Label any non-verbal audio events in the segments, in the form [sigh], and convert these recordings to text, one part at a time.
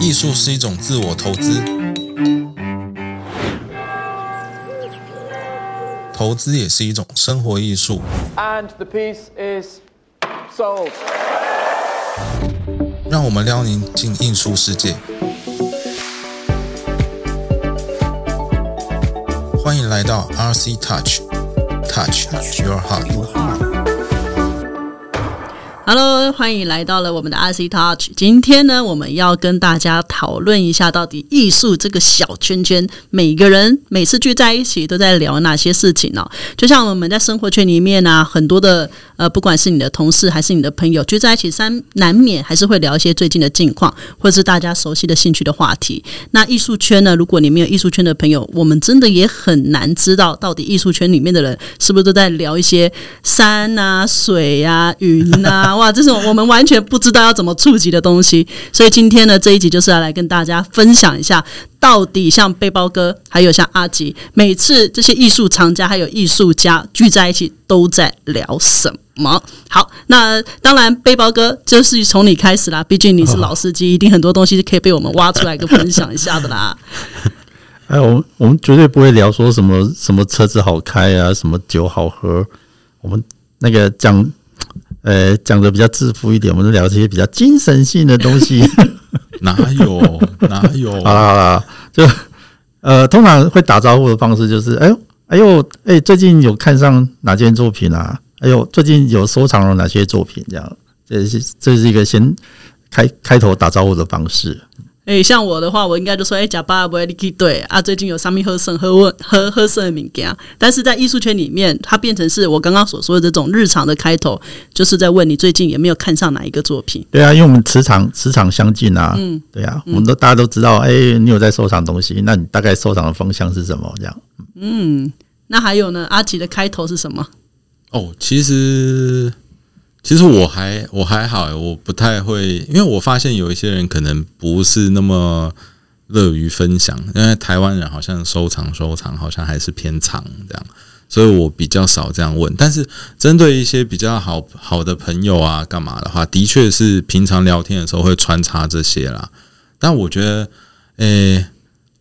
艺术是一种自我投资，投资也是一种生活艺术。And the piece is sold. 让我们撩您进艺术世界。欢迎来到 RC Touch，Touch Your Heart。Hello，欢迎来到了我们的 RC Touch。今天呢，我们要跟大家讨论一下，到底艺术这个小圈圈，每个人每次聚在一起都在聊哪些事情呢、就像我们在生活圈里面啊，很多的呃，不管是你的同事还是你的朋友，聚在一起，三难免还是会聊一些最近的近况，或者是大家熟悉的兴趣的话题。那艺术圈呢，如果你没有艺术圈的朋友，我们真的也很难知道到底艺术圈里面的人是不是都在聊一些山啊、水啊、云啊，哇，这是我们完全不知道要怎么触及的东西。所以今天呢，这一集就是要来跟大家分享一下，到底像背包哥还有像阿吉，每次这些艺术藏家还有艺术家聚在一起都在聊什么？好，那当然背包哥就是从你开始啦，毕竟你是老司机，一定很多东西是可以被我们挖出来跟分享一下的啦。[laughs] 哎，我们我们绝对不会聊说什么什么车子好开啊，什么酒好喝。我们那个讲，呃，讲的比较自负一点，我们就聊这些比较精神性的东西。[laughs] 哪有 [laughs] 哪有？好啦好啦，就呃，通常会打招呼的方式就是，哎呦哎呦，哎，最近有看上哪件作品啊？哎呦，最近有收藏了哪些作品？这样，这是这是一个先开开头打招呼的方式。诶、像我的话，我应该就说，诶、假巴不会你去对啊，最近有上面喝剩喝问喝喝剩的物件，但是在艺术圈里面，它变成是我刚刚所说的这种日常的开头，就是在问你最近有没有看上哪一个作品。对啊，因为我们磁场磁场相近啊，嗯，对啊，我们都大家都知道，哎、你有在收藏东西，那你大概收藏的方向是什么？这样，嗯那还有呢，阿吉的开头是什么？哦，其实其实我还我还好，我不太会，因为我发现有一些人可能不是那么乐于分享，因为台湾人好像收藏收藏好像还是偏藏这样，所以我比较少这样问。但是针对一些比较好好的朋友啊，干嘛的话，的确是平常聊天的时候会穿插这些啦。但我觉得，诶、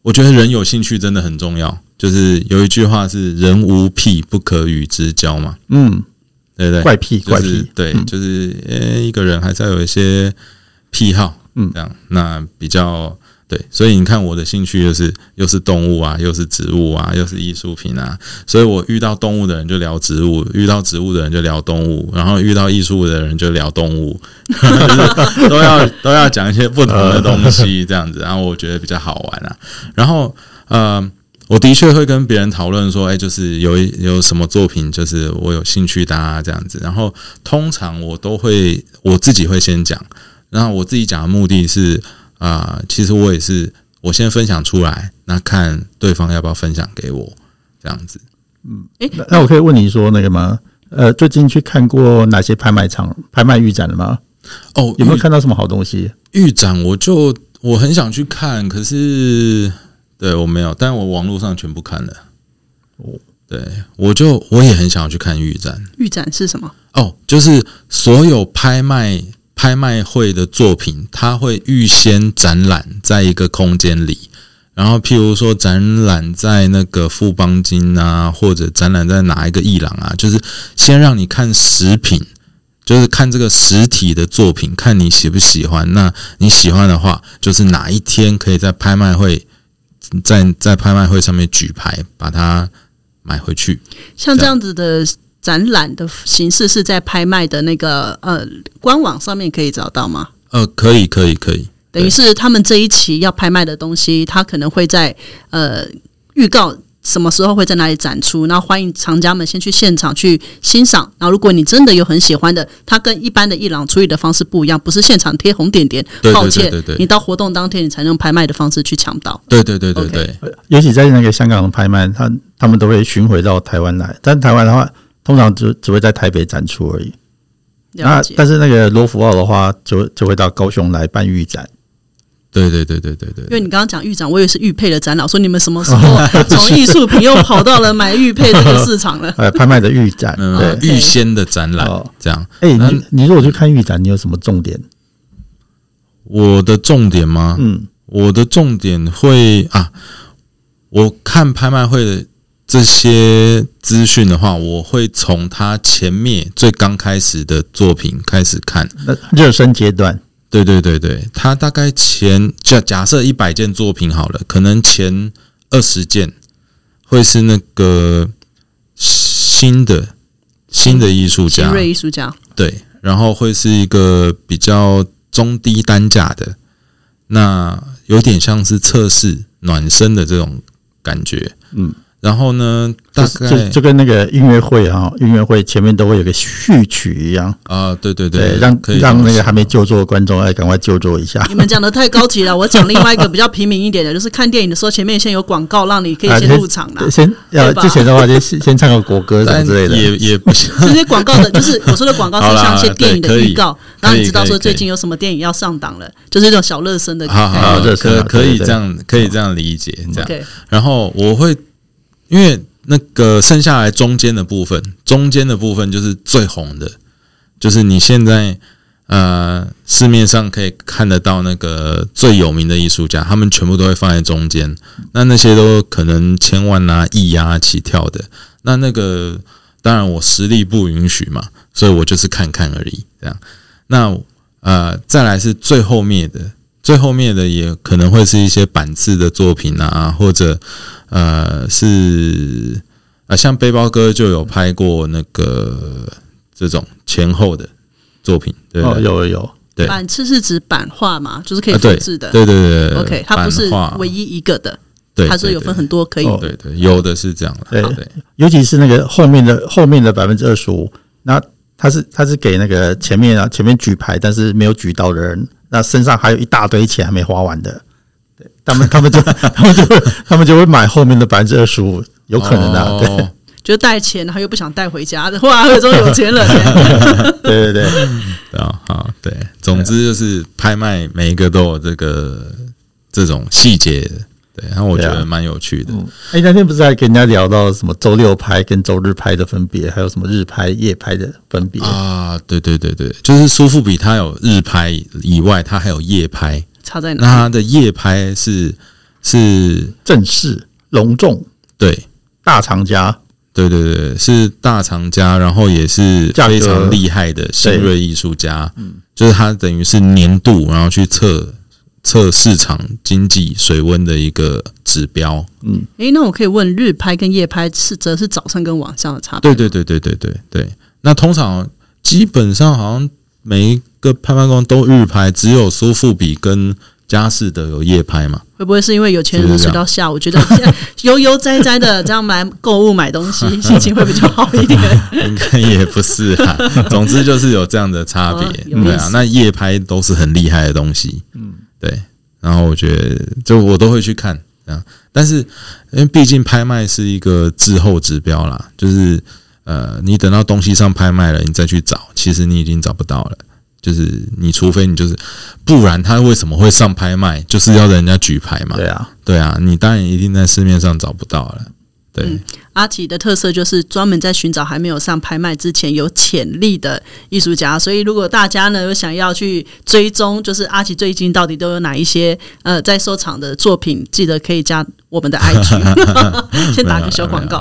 我觉得人有兴趣真的很重要。就是有一句话是“人无癖不可与之交”嘛，嗯，对不对？怪癖就是怪癖，对，嗯就是呃，一个人还是要有一些癖好，嗯这样那比较对。所以你看，我的兴趣就是又是动物啊，又是植物啊，又是艺术品啊。所以我遇到动物的人就聊植物，遇到植物的人就聊动物，然后遇到艺术的人就聊动物，[laughs] 就是都要都要讲一些不同的东西，这样子。然后我觉得比较好玩啊。然后呃。我的确会跟别人讨论说，哎、就是有一有什么作品，就是我有兴趣的啊，这样子。然后通常我都会我自己会先讲，然后我自己讲的目的是啊、其实我也是我先分享出来，那看对方要不要分享给我，这样子。那那我可以问你说那个吗？呃，最近去看过哪些拍卖场、拍卖预展了吗？哦，有没有看到什么好东西？预展？我就我很想去看，可是对我没有，但我网络上全部看了。哦，对，我就我也很想要去看预展。预展是什么？哦，就是所有拍卖拍卖会的作品，它会预先展览在一个空间里，然后譬如说展览在那个富邦金啊，或者展览在哪一个艺廊啊，就是先让你看实品。就是看这个实体的作品，看你喜不喜欢。那你喜欢的话，就是哪一天可以在拍卖会，在在拍卖会上面举牌，把它买回去。像这样子的展览的形式是在拍卖的那个呃官网上面可以找到吗？呃，可以，可以，可以。等于是他们这一期要拍卖的东西，他可能会在呃预告什么时候会在哪里展出，然后欢迎藏家们先去现场去欣赏。然后如果你真的有很喜欢的，它跟一般的艺廊处理的方式不一样，不是现场贴红点点，对对抱歉，对对对你到活动当天你才能用拍卖的方式去抢到。对对对对对。尤其在那个香港的拍卖，他他们都会巡回到台湾来，但台湾的话，通常只只会在台北展出而已。那。但是那个罗浮奥的话，就就会到高雄来办预展。对对对对对对因为你刚刚讲预展，我以为是玉佩的展览，说你们什么时候从艺术品又跑到了买玉佩这个市场了？呃，[laughs] 拍卖的预展，嗯，对。预先的展览哦这样。哎、那你你如果去看预展，你有什么重点？我的重点吗？嗯，我的重点会啊，我看拍卖会的这些资讯的话，我会从他前面最刚开始的作品开始看。那热身阶段，对对对对，他大概前假假设一百件作品好了，可能前二十件会是那个新的新的艺术新家，锐艺术家，对，然后会是一个比较中低单价的，那有点像是测试暖身的这种感觉，嗯。然后呢，大概就就跟那个音乐会啊，音乐会前面都会有个序曲一样，啊、对对对，让可以让那个还没就座的观众哎，赶快就座一下。你们讲的太高级了。我讲另外一个比较平民一点的，就是看电影的时候前面先有广告，让你可以啊先入场啦。[laughs] 先要之前的话，就先先唱个国歌什之类的。也也不行这些广告的，就是我说的广告是 [laughs] 像一些电影的预告，可以然后你知道说最近有什么电影要上档了，就是这种小热身的。好好可可以这样可以这样理解这样。然后我会因为那个剩下来中间的部分，中间的部分就是最红的，就是你现在呃市面上可以看得到那个最有名的艺术家，他们全部都会放在中间。那那些都可能千万啊、亿啊起跳的。那那个当然我实力不允许嘛，所以我就是看看而已。这样，那呃再来是最后面的。最后面的也可能会是一些板次的作品啊，或者呃是呃像背包哥就有拍过那个这种前后的作品，对哦，有有有，对。版次是指版画嘛，就是可以复制的。对对对对 OK，它不是唯一一个的，对，它是有分很多可以。哦对对对，有的是这样的，对对。尤其是那个后面的后面的百分之二十五，那他是他是给那个前面啊前面举牌但是没有举到的人，那身上还有一大堆钱还没花完的，对他们他们就 [laughs] 他们就会他们就会买后面的百分之二十五，有可能的、啊，对哦就带钱，然后又不想带回家的，哇，有这种有钱人。对 [laughs] 对对，对啊，好，对，总之就是拍卖每一个都有这个这种细节的，对，然后我觉得蛮有趣的。哎，那天不是还跟人家聊到什么周六拍跟周日拍的分别，还有什么日拍夜拍的分别？啊，对对对对，就是苏富比它有日拍以外，它还有夜拍。差在哪？那它的夜拍是是，正式隆重对大厂家，对对对，是大藏家，然后也是非常厉害的新锐艺术家。嗯就是他等于是年度，然后去测测市场经济水温的一个指标。嗯诶，那我可以问，日拍跟夜拍是则是早上跟晚上的差别？对对对对对对对。那通常基本上好像每一个拍卖官都日拍，只有苏富比跟佳士得有夜拍嘛。会不会是因为有钱人睡到下午，觉得现在悠悠哉哉的这样买购物买东西，[laughs] 心情会比较好一点？应该也不是啊，[laughs] 总之就是有这样的差别，对啊。那夜拍都是很厉害的东西，嗯，对。然后我觉得，就我都会去看，啊。但是因为毕竟拍卖是一个滞后指标啦，就是呃，你等到东西上拍卖了，你再去找，其实你已经找不到了。就是你除非你就是，不然他为什么会上拍卖？就是要人家举牌嘛，对啊，对啊，你当然一定在市面上找不到了，对。嗯阿奇的特色就是专门在寻找还没有上拍卖之前有潜力的艺术家，所以如果大家呢有想要去追踪，就是阿奇最近到底都有哪一些呃在收藏的作品，记得可以加我们的 [laughs] IG，[laughs] 先打个小广告。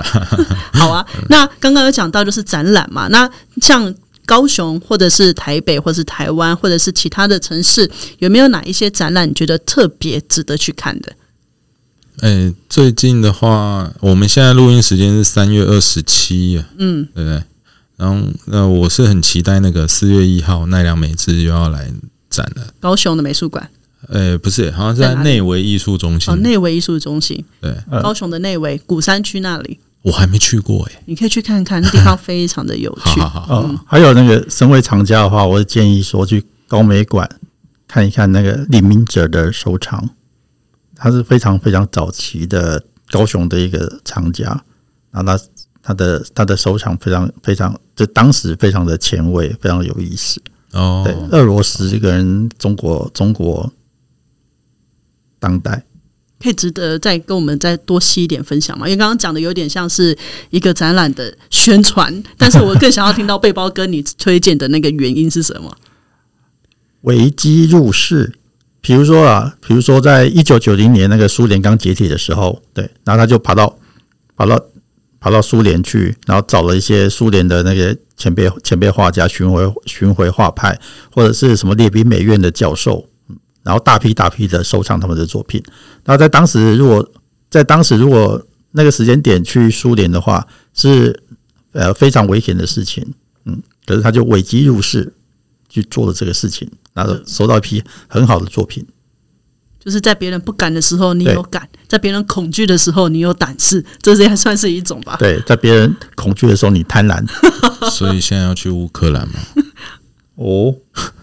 好啊，那刚刚有讲到就是展览嘛，那像。高雄，或者是台北，或者是台湾，或者是其他的城市，有没有哪一些展览你觉得特别值得去看的？哎、最近的话，我们现在录音时间是三月二十七，嗯，对不对？然后，那我是很期待那个四月一号奈良美智又要来展了。高雄的美术馆呃、不是，好像是在内围艺术中心。哦，内围艺术中心，对，嗯高雄的内围古山区那里，我还没去过哎、你可以去看看，那地方非常的有趣。好好好，哦，还有那个身为藏家的话，我会建议说去高美馆看一看那个李明哲的收藏，他是非常非常早期的高雄的一个藏家，然后他他的他的收藏非常非常，就当时非常的前卫，非常有意思。哦，对，俄罗斯这个人，中国中国当代，可以值得再跟我们再多细一点分享吗？因为刚刚讲的有点像是一个展览的宣传，但是我更想要听到背包哥你推荐的那个原因是什么？危机入市，比如说啊，比如说在一九九零年那个苏联刚解体的时候，对，然后他就跑到跑到跑到苏联去，然后找了一些苏联的那个前辈前辈画家巡回巡回画派，或者是什么列宾美院的教授，然后大批大批的收藏他们的作品。那在当时，如果在当时如果那个时间点去苏联的话，是呃非常危险的事情，嗯，可是他就危机入室去做了这个事情，然后收到一批很好的作品。就是在别人不敢的时候你有敢，在别人恐惧的时候你有胆识，这也算是一种吧。对，在别人恐惧的时候你贪婪。[laughs] 所以现在要去乌克兰嘛？哦，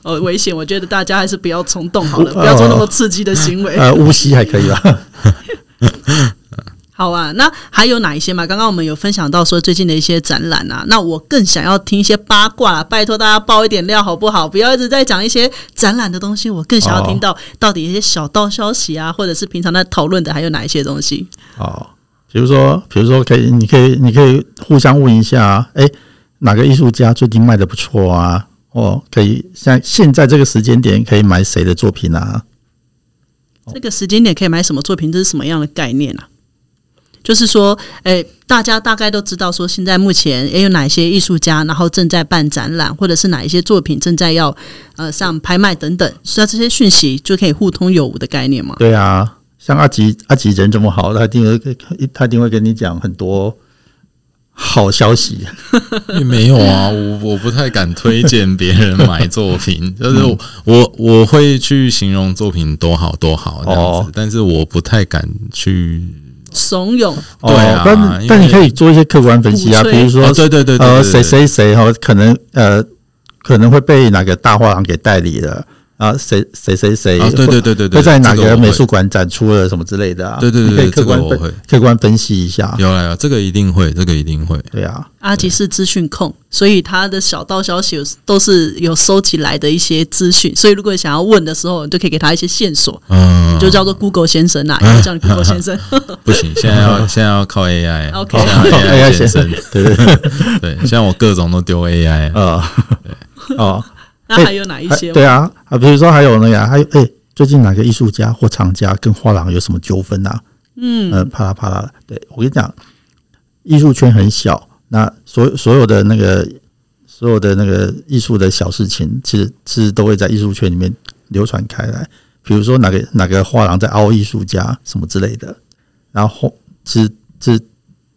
呃，[laughs] 危险，我觉得大家还是不要冲动好了，哦不要做那么刺激的行为。呃，乌溪还可以吧？[laughs] 好啊，那还有哪一些嘛？刚刚我们有分享到说最近的一些展览啊，那我更想要听一些八卦啦，拜托大家爆一点料好不好？不要一直在讲一些展览的东西，我更想要听到到底一些小道消息啊，或者是平常在讨论的还有哪一些东西。哦，比如说，比如说，可以，你可以，你可以互相问一下，哎，哪个艺术家最近卖的不错啊？哦，可以像现在这个时间点可以买谁的作品啊？这个时间点可以买什么作品？这是什么样的概念啊？就是说，诶、大家大概都知道说，现在目前也有哪些艺术家，然后正在办展览，或者是哪一些作品正在要呃上拍卖等等，所以这些讯息就可以互通有无的概念嘛。对啊，像阿吉，阿吉人这么好，他一定会，他一定会跟你讲很多好消息。[laughs] 也没有啊，我我不太敢推荐别人买作品，[laughs] 就是我我我会去形容作品多好多好这样子，哦但是我不太敢去。怂恿对啊哦、但但你可以做一些客观分析啊，比如说，对对对呃，谁谁谁哈，可能呃可能会被哪个大画廊给代理了啊，谁谁谁谁啊，对对对对对，会在哪这个美术馆展出了什么之类的啊？对对对你可以客观分这个我会客观分析一下。有啊有，这个一定会，这个一定会。对啊，阿吉是资讯控，所以他的小道消息都是有收集来的一些资讯，所以如果想要问的时候，你就可以给他一些线索，嗯，就叫做 Google 先生啊，[laughs] 也会叫你 Google 先生。[laughs] 不行，现在要 [laughs] 现在要靠 AI。OK 现在要 AI AI 先生，对对对，对，现在我各种都丢 AI。呃，哦，那还有哪一还些？对啊，啊，比如说还有那个啊，还有哎，最近哪个艺术家或厂家跟画廊有什么纠纷啊？嗯，呃，啪啦啪啦。对我跟你讲，艺术圈很小，那所所有的那个所有的那个艺术的小事情，其实其实都会在艺术圈里面流传开来。比如说哪个哪个画廊在凹艺术家什么之类的，然后其实这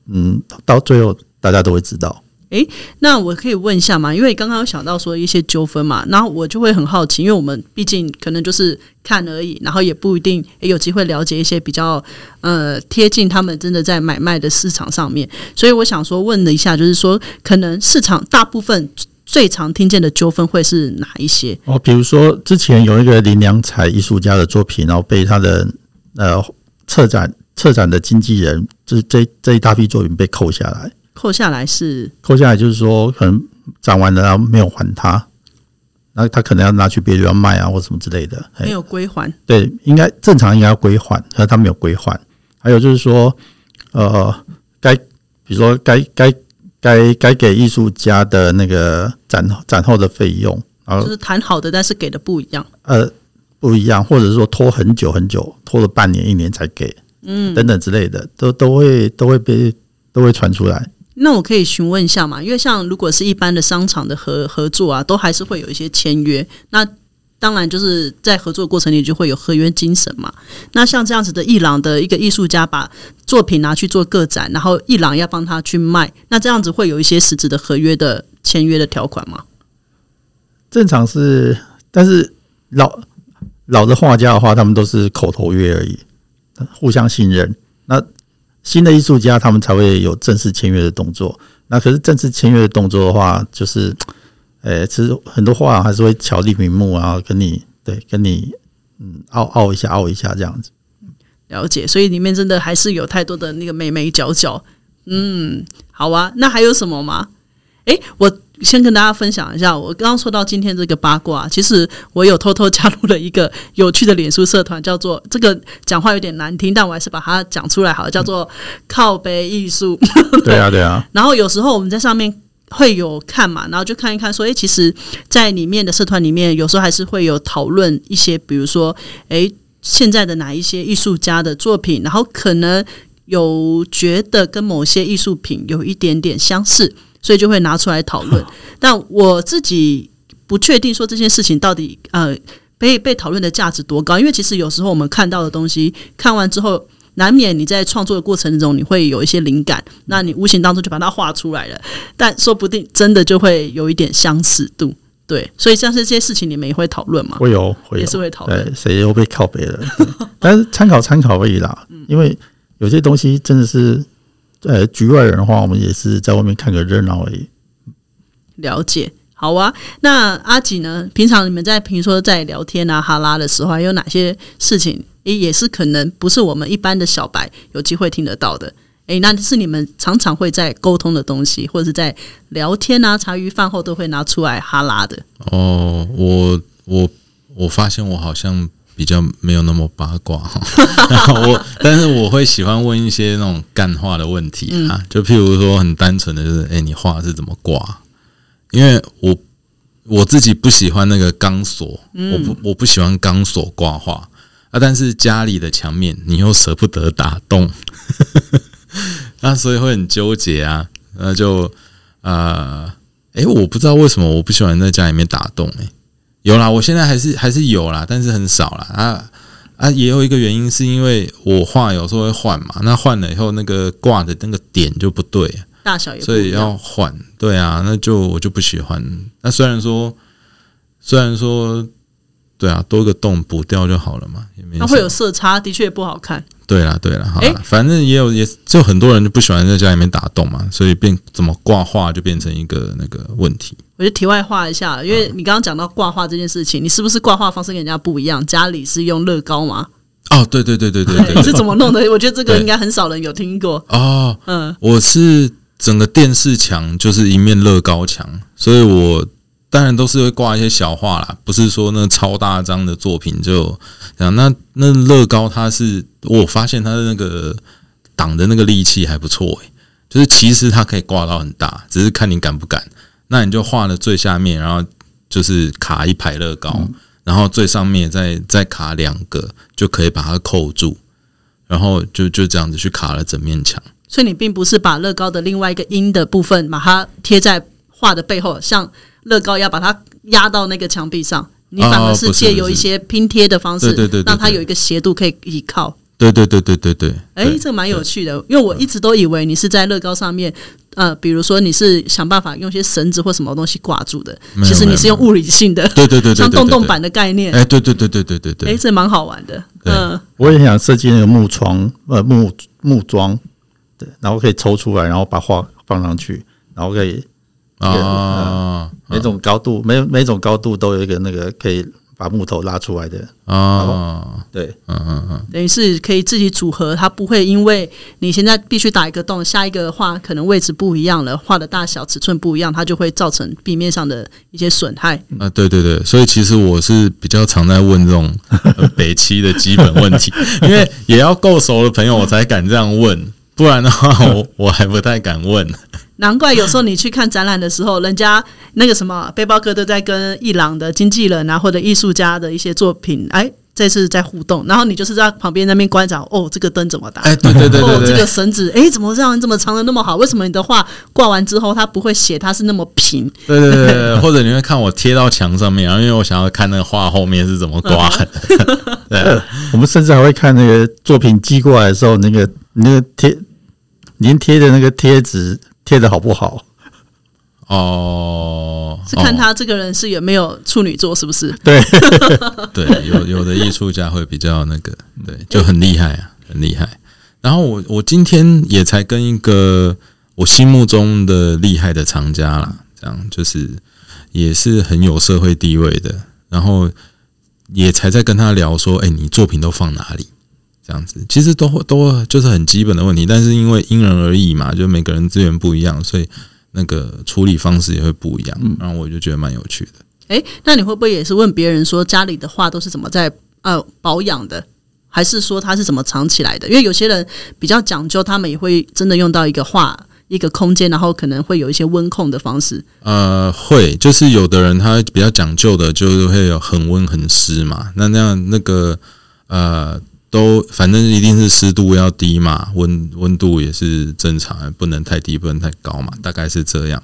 嗯，到最后大家都会知道。诶那我可以问一下嘛？因为刚刚有想到说一些纠纷嘛，然后我就会很好奇，因为我们毕竟可能就是看而已，然后也不一定有机会了解一些比较呃贴近他们真的在买卖的市场上面，所以我想说问了一下，就是说可能市场大部分最常听见的纠纷会是哪一些？哦，比如说之前有一个林良才艺术家的作品，然后被他的呃策展策展的经纪人，就是这这一大批作品被扣下来，扣下来是扣下来就是说可能展完了然后没有还他，那他可能要拿去别的地方卖啊或什么之类的。哎没有归还，对，应该正常应该要归还，可是他没有归还。还有就是说，呃，该比如说该该该该给艺术家的那个展展后的费用，然后就是谈好的，但是给的不一样。呃不一样，或者是说拖很久很久，拖了半年一年才给，嗯，等等之类的，都都会都会被都会传出来。那我可以询问一下嘛？因为像如果是一般的商场的合合作啊，都还是会有一些签约。那当然就是在合作过程里就会有合约精神嘛。那像这样子的伊朗的一个艺术家把作品拿去做个展，然后伊朗要帮他去卖，那这样子会有一些实质的合约的签约的条款吗？正常是，但是老老的画家的话，他们都是口头约而已，互相信任。那新的艺术家，他们才会有正式签约的动作。那可是正式签约的动作的话，就是，呃、其实很多话还是会巧立名目啊，跟你对，跟你嗯拗拗一下，拗一下这样子。了解，所以里面真的还是有太多的那个眉眉角角。嗯，好啊，那还有什么吗？诶，我先跟大家分享一下，我刚刚说到今天这个八卦，其实我有偷偷加入了一个有趣的脸书社团，叫做这个讲话有点难听，但我还是把它讲出来好了，叫做靠背艺术。[laughs] 对啊，对啊，然后有时候我们在上面会有看嘛，然后就看一看说，诶，其实，在里面的社团里面，有时候还是会有讨论一些，比如说，诶，现在的哪一些艺术家的作品，然后可能有觉得跟某些艺术品有一点点相似，所以就会拿出来讨论。但我自己不确定说这件事情到底呃被被讨论的价值多高，因为其实有时候我们看到的东西，看完之后。难免你在创作的过程中，你会有一些灵感，那你无形当中就把它画出来了，但说不定真的就会有一点相似度，对，所以像是这些事情，你们也会讨论吗？会有，会有也是会讨论对，谁又被靠背了？对 [laughs] 但是参考参考而已啦，因为有些东西真的是，呃，局外人的话，我们也是在外面看个热闹而已。了解，好啊。那阿吉呢？平常你们在平时说在聊天啊、哈拉的时候，还有哪些事情？诶，也是可能不是我们一般的小白有机会听得到的。诶，那是你们常常会在沟通的东西，或者是在聊天啊、茶余饭后都会拿出来哈拉的。哦，我我我发现我好像比较没有那么八卦哈，[laughs] 然后我但是我会喜欢问一些那种干话的问题啊，就譬如说很单纯的就是，哎、你画是怎么挂？因为我我自己不喜欢那个钢索，我不我不喜欢钢索挂画。啊，但是家里的墙面你又舍不得打洞，那 [laughs] 所以会很纠结啊，那就呃，诶，我不知道为什么我不喜欢在家里面打洞、诶，有啦，我现在还是还是有啦，但是很少啦啊啊，也有一个原因是因为我画有时候会换嘛，那换了以后那个挂的那个点就不对，大小也不所以要换，对啊，那就我就不喜欢。那虽然说，虽然说，对啊，多个洞补掉就好了嘛，也没什么那会有色差，的确不好看。对啦，对啦，好诶啦，反正也有也就很多人就不喜欢在家里面打洞嘛，所以变怎么挂画就变成一个那个问题。我就题外话一下，因为你刚刚讲到挂画这件事情，你是不是挂画方式跟人家不一样？家里是用乐高吗？哦，对对对对对对你是，[laughs] 怎么弄的？我觉得这个对应该很少人有听过。哦，嗯，我是整个电视墙就是一面乐高墙，所以我当然都是会挂一些小画啦，不是说那超大张的作品就这样。那那乐高它是我发现它的那个挡的那个力气还不错诶、就是其实它可以挂到很大，只是看你敢不敢。那你就画了最下面，然后就是卡一排乐高，然后最上面再再卡两个，就可以把它扣住，然后就就这样子去卡了整面墙。所以你并不是把乐高的另外一个阴的部分把它贴在画的背后，像乐高要把它压到那个墙壁上。你反而是借由一些拼贴的方式，对对对对对让它有一个斜度可以依靠。对对对对对对，哎、对这个蛮有趣的，因为我一直都以为你是在乐高上面，呃，比如说你是想办法用一些绳子或什么东西挂住的，其实你是用物理性的，对对对像洞洞板的概念。哎，对对对对对对哎、对，这蛮好玩的。对嗯，我也想设计那个木床，呃，木木桩，对，然后可以抽出来，然后把画放上去，然后可以啊每种高度，每每种高度都有一个那个可以把木头拉出来的，啊，对，嗯嗯嗯，等于是可以自己组合，它不会因为你现在必须打一个洞，下一个画可能位置不一样了，画的大小尺寸不一样，它就会造成地面上的一些损害。啊，对对对，所以其实我是比较常在问这种呃北七的基本问题，[laughs] 因为也要够熟的朋友我才敢这样问，不然的话我我还不太敢问。难怪有时候你去看展览的时候，人家那个什么背包客都在跟伊朗的经纪人啊或者艺术家的一些作品，哎，这次在互动，然后你就是在旁边那边观察，哦，这个灯怎么打？哎，对对对哦，对对这个，绳子，哎，怎么这样这么长的那么好？为什么你的画挂完之后，它不会写它是那么平？对对对对，或者你会看我贴到墙上面，然后因为我想要看那个画后面是怎么挂的。[laughs] 对，我们甚至还会看那个作品寄过来的时候，那个那个贴您贴的那个贴纸贴的好不好？哦，是看哦他这个人是有没有处女座，是不是？对，[laughs] 对，有有的艺术家会比较那个，对，就很厉害啊，很厉害。然后我我今天也才跟一个我心目中的厉害的藏家啦，这样就是也是很有社会地位的，然后也才在跟他聊说，哎、你作品都放哪里？这样子，其实都会都就是很基本的问题，但是因为因人而异嘛，就每个人资源不一样，所以那个处理方式也会不一样。然后我就觉得蛮有趣的。哎，那你会不会也是问别人说家里的画都是怎么在呃保养的，还是说它是怎么藏起来的？因为有些人比较讲究，他们也会真的用到一个画一个空间，然后可能会有一些温控的方式。呃，会，就是有的人他比较讲究的，就是会有恒温恒湿嘛。那那样那个呃，都反正一定是湿度要低嘛，温温度也是正常，不能太低，不能太高嘛，大概是这样。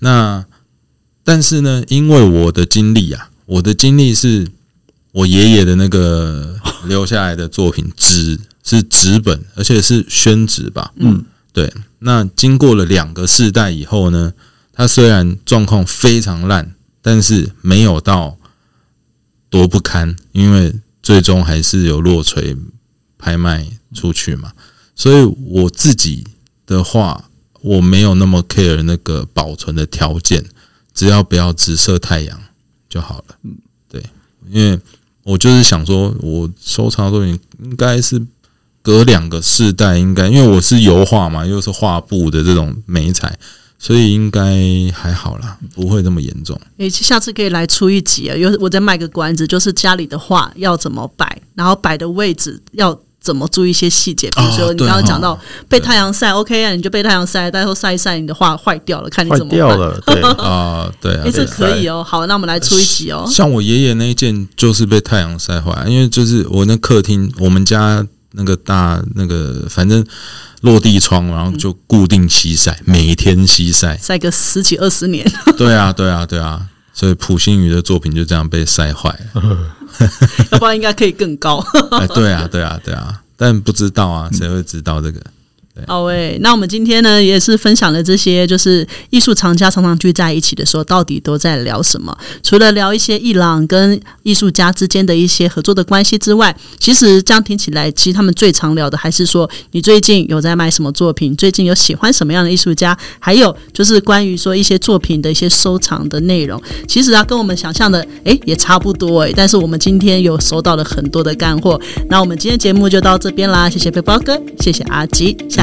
那但是呢，因为我的经历啊，我的经历是我爷爷的那个 [laughs] 留下来的作品，纸是纸本，而且是宣纸吧，嗯，对。那经过了两个世代以后呢，它虽然状况非常烂，但是没有到多不堪，因为最终还是有落锤拍卖出去嘛。所以我自己的话，我没有那么 care 那个保存的条件，只要不要直射太阳就好了。嗯，对，因为我就是想说，我收藏的作品应该是隔两个世代，应该因为我是油画嘛，又是画布的这种美彩，所以应该还好啦，不会那么严重。诶，下次可以来出一集啊！有我再卖个关子，就是家里的画要怎么摆，然后摆的位置要怎么注意一些细节，比如说你刚刚讲到哦被太阳晒，OK 啊，你就被太阳晒，到时候晒一晒，你的画坏掉了，看你怎么办。掉了，[laughs] 对，啊，对啊，诶，这可以哦。好，那我们来出一集哦。像我爷爷那一件就是被太阳晒坏，因为就是我那客厅，我们家那个大那个反正落地窗，然后就固定西晒，每天西晒。晒个十几二十年，[laughs] 对啊，对啊，对啊，所以普星宇的作品就这样被晒坏了。[laughs] 要不然应该可以更高。[laughs] 哎，对啊，对啊，对啊，但不知道啊，谁会知道这个？好诶，那我们今天呢也是分享了这些，就是艺术藏家常常聚在一起的时候，到底都在聊什么？除了聊一些艺廊跟艺术家之间的一些合作的关系之外，其实这样听起来，其实他们最常聊的还是说，你最近有在卖什么作品？最近有喜欢什么样的艺术家？还有就是关于说一些作品的一些收藏的内容。其实啊，跟我们想象的诶也差不多诶，但是我们今天有收到了很多的干货。那我们今天节目就到这边啦，谢谢背包哥，谢谢阿吉，下